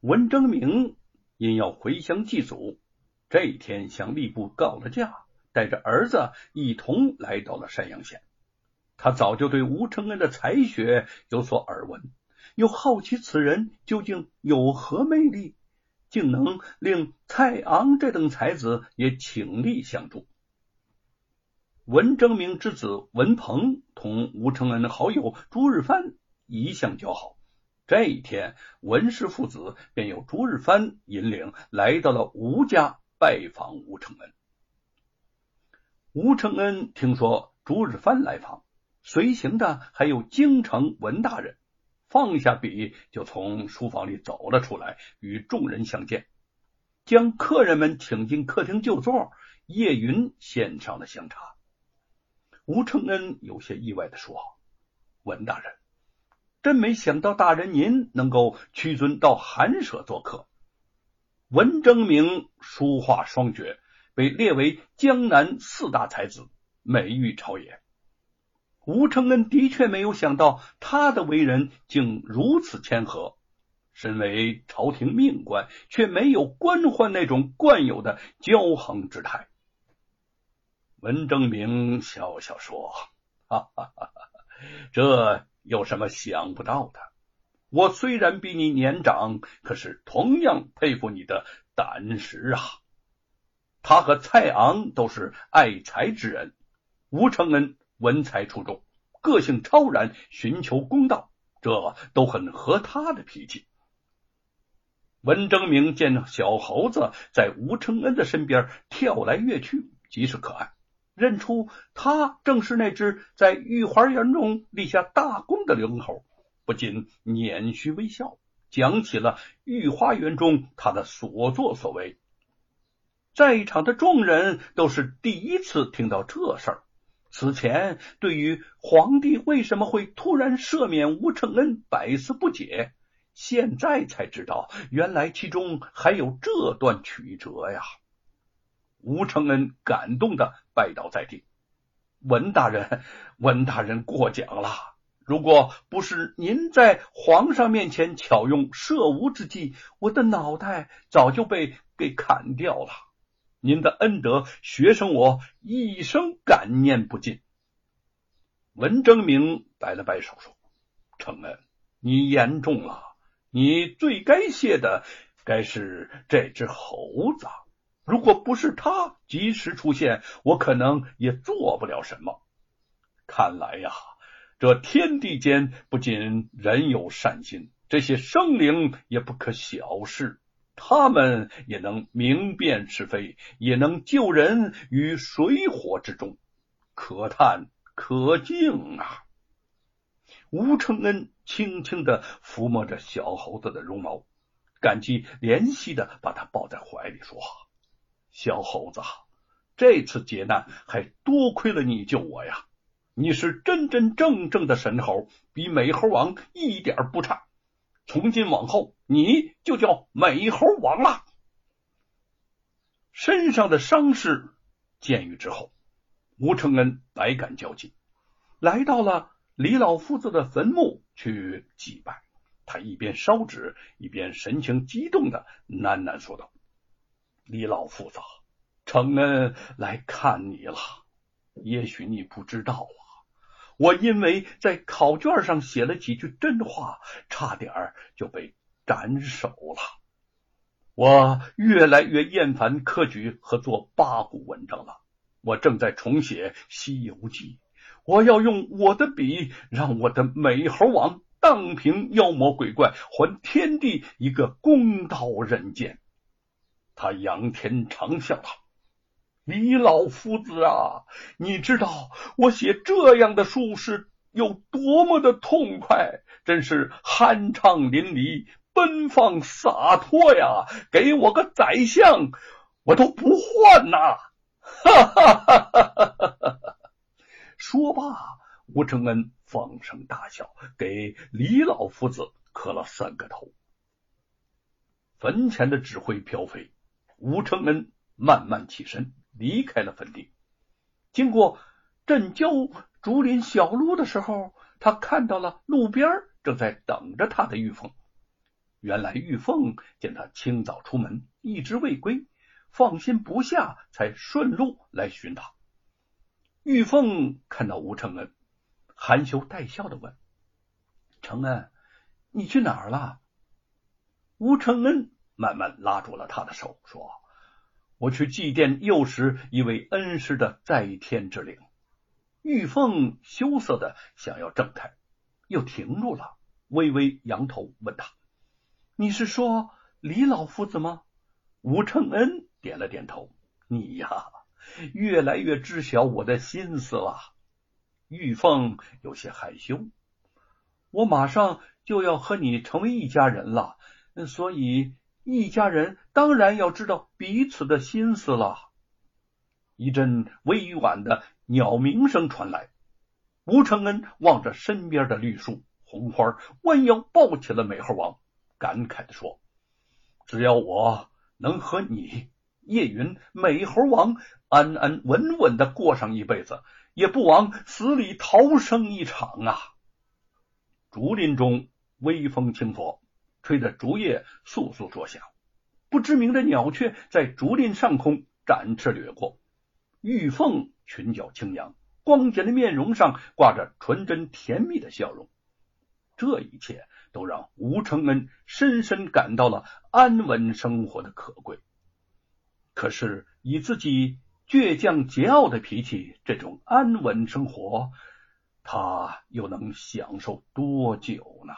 文征明因要回乡祭祖，这一天向吏部告了假，带着儿子一同来到了山阳县。他早就对吴承恩的才学有所耳闻，又好奇此人究竟有何魅力，竟能令蔡昂这等才子也倾力相助。文征明之子文鹏同吴承恩的好友朱日藩一向交好，这一天，文氏父子便由朱日藩引领来到了吴家拜访吴承恩。吴承恩听说朱日藩来访。随行的还有京城文大人，放下笔就从书房里走了出来，与众人相见，将客人们请进客厅就座。叶云献上了香茶。吴承恩有些意外的说：“文大人，真没想到大人您能够屈尊到寒舍做客。”文征明书画双绝，被列为江南四大才子，美誉朝野。吴承恩的确没有想到，他的为人竟如此谦和。身为朝廷命官，却没有官宦那种惯有的骄横之态。文征明笑笑说：“哈哈哈哈，这有什么想不到的？我虽然比你年长，可是同样佩服你的胆识啊！他和蔡昂都是爱才之人，吴承恩。”文才出众，个性超然，寻求公道，这都很合他的脾气。文征明见小猴子在吴承恩的身边跳来跃去，极是可爱，认出他正是那只在御花园中立下大功的灵猴，不禁捻须微笑，讲起了御花园中他的所作所为。在场的众人都是第一次听到这事儿。此前对于皇帝为什么会突然赦免吴承恩百思不解，现在才知道，原来其中还有这段曲折呀！吴承恩感动的拜倒在地：“文大人，文大人过奖了。如果不是您在皇上面前巧用赦吴之计，我的脑袋早就被给砍掉了。”您的恩德，学生我一生感念不尽。文征明摆了摆手说：“承恩，你言重了。你最该谢的，该是这只猴子。如果不是他及时出现，我可能也做不了什么。看来呀，这天地间不仅人有善心，这些生灵也不可小视。”他们也能明辨是非，也能救人于水火之中，可叹可敬啊！吴承恩轻轻的抚摸着小猴子的绒毛，感激怜惜的把他抱在怀里说：“小猴子，这次劫难还多亏了你救我呀！你是真真正正的神猴，比美猴王一点不差。”从今往后，你就叫美猴王了。身上的伤势见愈之后，吴承恩百感交集，来到了李老夫子的坟墓去祭拜。他一边烧纸，一边神情激动的喃喃说道：“李老夫子，承恩来看你了。也许你不知道啊。”我因为在考卷上写了几句真话，差点就被斩首了。我越来越厌烦科举和做八股文章了。我正在重写《西游记》，我要用我的笔，让我的美猴王荡平妖魔鬼怪，还天地一个公道人间。他仰天长啸道。李老夫子啊，你知道我写这样的书是有多么的痛快，真是酣畅淋漓、奔放洒脱呀！给我个宰相，我都不换呐！哈哈哈哈哈！说罢，吴承恩放声大笑，给李老夫子磕了三个头。坟前的纸灰飘飞，吴承恩慢慢起身。离开了坟地，经过镇郊竹林小路的时候，他看到了路边正在等着他的玉凤。原来玉凤见他清早出门，一直未归，放心不下，才顺路来寻他。玉凤看到吴承恩，含羞带笑的问：“承恩，你去哪儿了？”吴承恩慢慢拉住了他的手，说：“我去祭奠幼时一位恩师的在天之灵。”玉凤羞涩的想要挣开，又停住了，微微扬头问他：“你是说李老夫子吗？”吴承恩点了点头：“你呀。”越来越知晓我的心思了，玉凤有些害羞。我马上就要和你成为一家人了，所以一家人当然要知道彼此的心思了。一阵委婉的鸟鸣声传来，吴承恩望着身边的绿树红花，弯腰抱起了美猴王，感慨的说：“只要我能和你。”叶云美猴王安安稳稳的过上一辈子，也不枉死里逃生一场啊！竹林中微风轻拂，吹得竹叶簌簌作响。不知名的鸟雀在竹林上空展翅掠过，玉凤裙角轻扬，光洁的面容上挂着纯真甜蜜的笑容。这一切都让吴承恩深深感到了安稳生活的可贵。可是，以自己倔强桀骜的脾气，这种安稳生活，他又能享受多久呢？